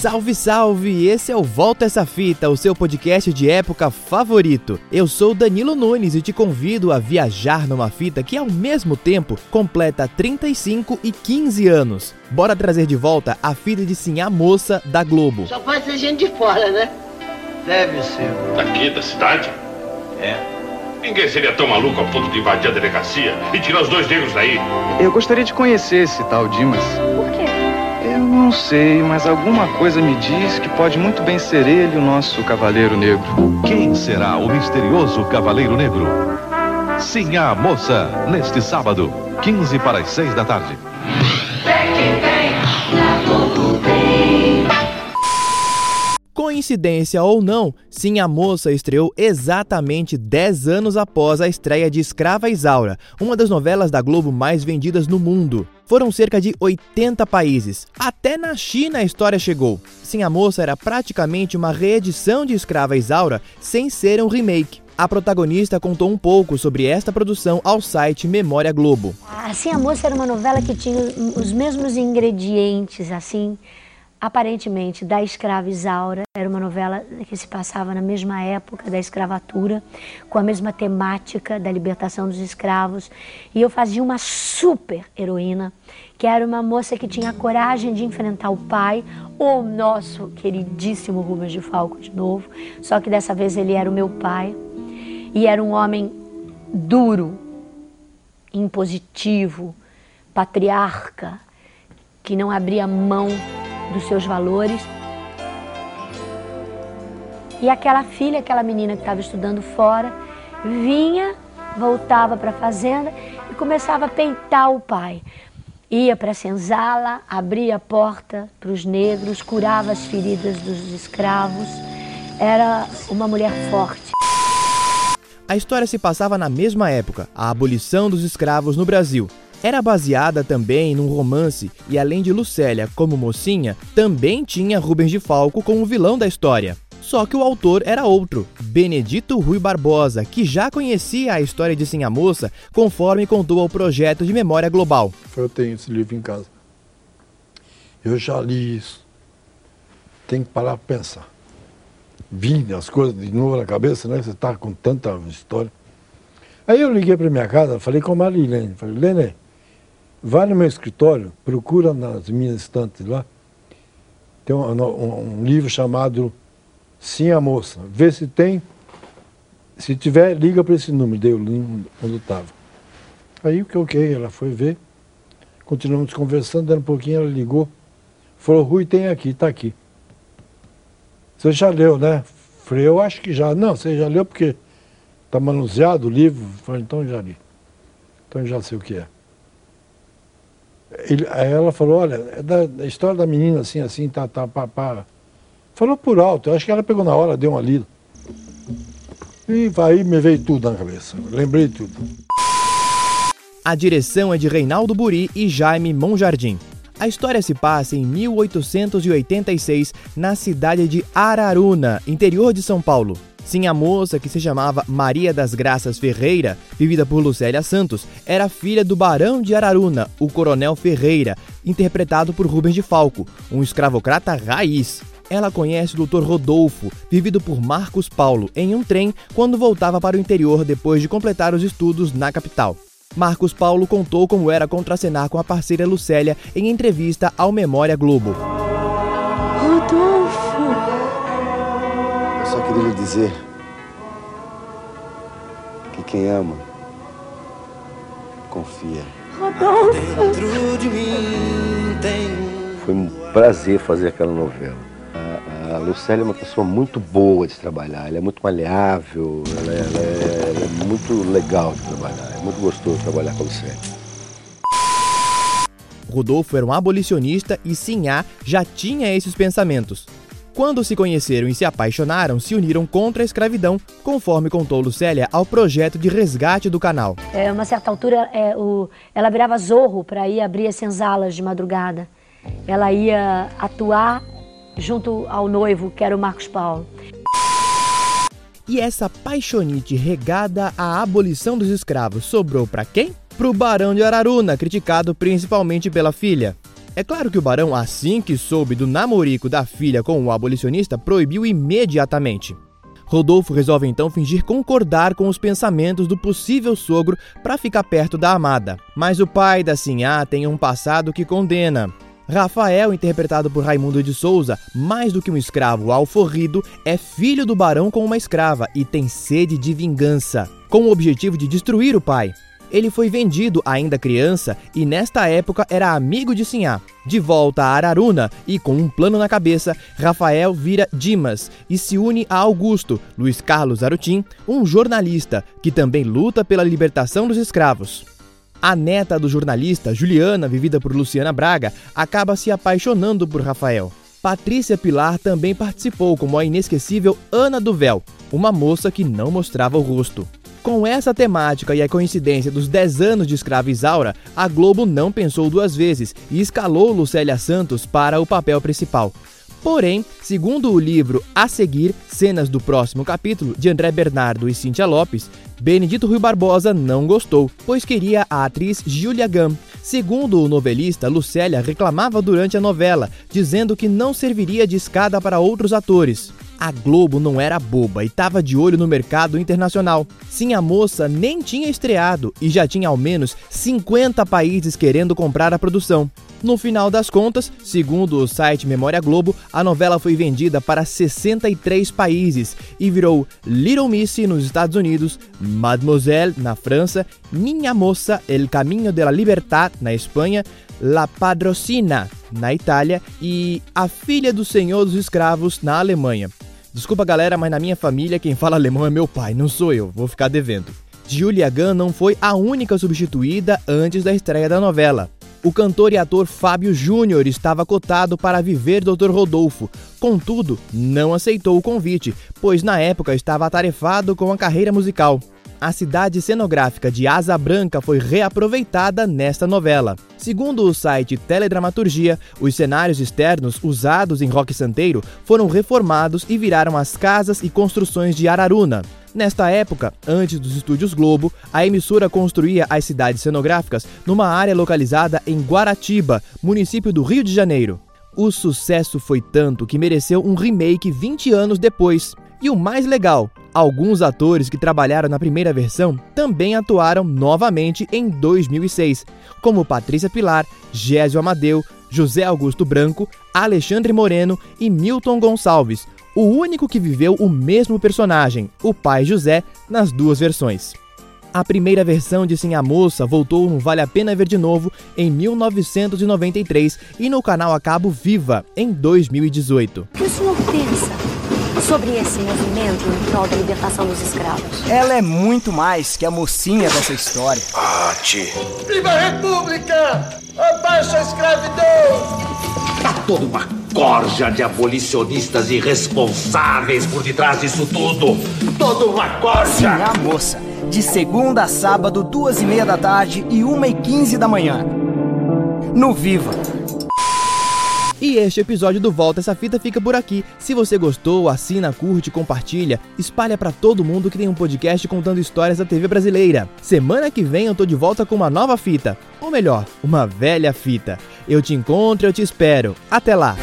Salve, salve! Esse é o Volta Essa Fita, o seu podcast de época favorito. Eu sou Danilo Nunes e te convido a viajar numa fita que, ao mesmo tempo, completa 35 e 15 anos. Bora trazer de volta a fita de Sim a Moça da Globo. Só pode ser gente de fora, né? Deve ser. Daqui, da cidade? É. Ninguém seria tão maluco a ponto de invadir a delegacia e tirar os dois negros daí. Eu gostaria de conhecer esse tal Dimas. Por quê? Não sei, mas alguma coisa me diz que pode muito bem ser ele o nosso Cavaleiro Negro. Quem será o misterioso Cavaleiro Negro? Sim, a moça, neste sábado, 15 para as 6 da tarde. Coincidência ou não, Sim a Moça estreou exatamente 10 anos após a estreia de Escrava Isaura, uma das novelas da Globo mais vendidas no mundo. Foram cerca de 80 países. Até na China a história chegou. Sim a Moça era praticamente uma reedição de Escrava Isaura sem ser um remake. A protagonista contou um pouco sobre esta produção ao site Memória Globo. Assim, a moça era uma novela que tinha os mesmos ingredientes, assim, aparentemente, da escrava Isaura. Era uma novela que se passava na mesma época da escravatura, com a mesma temática da libertação dos escravos. E eu fazia uma super heroína, que era uma moça que tinha a coragem de enfrentar o pai, o nosso queridíssimo Rubens de Falco de novo, só que dessa vez ele era o meu pai. E era um homem duro, impositivo, patriarca, que não abria mão dos seus valores. E aquela filha, aquela menina que estava estudando fora, vinha, voltava para a fazenda e começava a peitar o pai. Ia para a senzala, abria a porta para os negros, curava as feridas dos escravos. Era uma mulher forte. A história se passava na mesma época, a abolição dos escravos no Brasil. Era baseada também num romance e, além de Lucélia como mocinha, também tinha Rubens de Falco como vilão da história. Só que o autor era outro, Benedito Rui Barbosa, que já conhecia a história de Sim a Moça conforme contou ao projeto de Memória Global. Eu tenho esse livro em casa. Eu já li isso. Tem que parar para pensar. Vim as coisas de novo na cabeça, né? Você está com tanta história. Aí eu liguei para minha casa, falei com a Marilene. Falei, Lene, vai no meu escritório, procura nas minhas estantes lá. Tem um, um, um livro chamado Sim a Moça. Vê se tem. Se tiver, liga para esse número. Número onde estava. Aí o que ok, ela foi ver. Continuamos conversando, dando um pouquinho, ela ligou. Falou, Rui, tem aqui, está aqui. Você já leu, né? Falei, eu acho que já. Não, você já leu porque está manuseado o livro. Falei, então já li. Então já sei o que é. Ele, ela falou, olha, é da, da, história da menina assim, assim, tá, tá, pá, pá. Falou por alto, eu acho que ela pegou na hora, deu uma lida. E aí me veio tudo na cabeça, lembrei tudo. A direção é de Reinaldo Buri e Jaime Monjardim. A história se passa em 1886, na cidade de Araruna, interior de São Paulo. Sim, a moça, que se chamava Maria das Graças Ferreira, vivida por Lucélia Santos, era filha do Barão de Araruna, o Coronel Ferreira, interpretado por Rubens de Falco, um escravocrata raiz. Ela conhece o Dr. Rodolfo, vivido por Marcos Paulo, em um trem quando voltava para o interior depois de completar os estudos na capital. Marcos Paulo contou como era contracenar com a parceira Lucélia em entrevista ao Memória Globo. Rodolfo! Eu só queria lhe dizer que quem ama, confia. Rodolfo! Foi um prazer fazer aquela novela. Lucélia é uma pessoa muito boa de trabalhar, ela é muito maleável, ela é, ela é, ela é muito legal de trabalhar, é muito gostoso trabalhar com a Lucélia. Rodolfo era um abolicionista e Sinhá já tinha esses pensamentos. Quando se conheceram e se apaixonaram, se uniram contra a escravidão, conforme contou Lucélia ao projeto de resgate do canal. É, uma certa altura, é, o, ela virava zorro para ir abrir as senzalas de madrugada. Ela ia atuar junto ao noivo, que era o Marcos Paulo. E essa paixonite regada à abolição dos escravos sobrou para quem? Para o Barão de Araruna, criticado principalmente pela filha. É claro que o barão, assim que soube do namorico da filha com o abolicionista, proibiu imediatamente. Rodolfo resolve então fingir concordar com os pensamentos do possível sogro para ficar perto da amada. Mas o pai da Sinhá tem um passado que condena. Rafael, interpretado por Raimundo de Souza, mais do que um escravo alforrido, é filho do barão com uma escrava e tem sede de vingança, com o objetivo de destruir o pai. Ele foi vendido ainda criança e nesta época era amigo de Sinhá. De volta a Araruna e com um plano na cabeça, Rafael vira Dimas e se une a Augusto, Luiz Carlos Arutim, um jornalista que também luta pela libertação dos escravos. A neta do jornalista, Juliana, vivida por Luciana Braga, acaba se apaixonando por Rafael. Patrícia Pilar também participou como a inesquecível Ana do Véu, uma moça que não mostrava o rosto. Com essa temática e a coincidência dos 10 anos de Escrava Isaura, a Globo não pensou duas vezes e escalou Lucélia Santos para o papel principal. Porém, segundo o livro A Seguir, Cenas do Próximo Capítulo, de André Bernardo e Cíntia Lopes, Benedito Rui Barbosa não gostou, pois queria a atriz Julia Gam. Segundo o novelista, Lucélia reclamava durante a novela, dizendo que não serviria de escada para outros atores. A Globo não era boba e estava de olho no mercado internacional. Sim, a moça nem tinha estreado e já tinha ao menos 50 países querendo comprar a produção. No final das contas, segundo o site Memória Globo, a novela foi vendida para 63 países e virou Little Missy nos Estados Unidos, Mademoiselle na França, Minha Moça, El Caminho de la Libertad na Espanha, La Padrocina na Itália e A Filha do Senhor dos Escravos na Alemanha. Desculpa galera, mas na minha família quem fala alemão é meu pai, não sou eu, vou ficar devendo. Julia Gunn não foi a única substituída antes da estreia da novela. O cantor e ator Fábio Júnior estava cotado para viver Dr. Rodolfo, contudo, não aceitou o convite, pois na época estava atarefado com a carreira musical a cidade cenográfica de Asa Branca foi reaproveitada nesta novela. Segundo o site Teledramaturgia, os cenários externos usados em Roque Santeiro foram reformados e viraram as casas e construções de Araruna. Nesta época, antes dos estúdios Globo, a emissora construía as cidades cenográficas numa área localizada em Guaratiba, município do Rio de Janeiro. O sucesso foi tanto que mereceu um remake 20 anos depois. E o mais legal, alguns atores que trabalharam na primeira versão também atuaram novamente em 2006, como Patrícia Pilar, Gésio Amadeu, José Augusto Branco, Alexandre Moreno e Milton Gonçalves, o único que viveu o mesmo personagem, o pai José, nas duas versões. A primeira versão de Sim a Moça voltou no Vale a Pena Ver de Novo em 1993 e no canal a cabo Viva em 2018. O que o senhor pensa sobre esse movimento em prol da libertação dos escravos? Ela é muito mais que a mocinha dessa história. Pati. Viva a República! Abaixa a escravidão! Tá toda uma corja de abolicionistas irresponsáveis por detrás disso tudo. Toda uma corja! Sim, a moça. De segunda a sábado, duas e meia da tarde e uma e quinze da manhã. No Viva. E este episódio do Volta Essa Fita fica por aqui. Se você gostou, assina, curte, compartilha, espalha para todo mundo que tem um podcast contando histórias da TV brasileira. Semana que vem eu tô de volta com uma nova fita, ou melhor, uma velha fita. Eu te encontro, eu te espero. Até lá!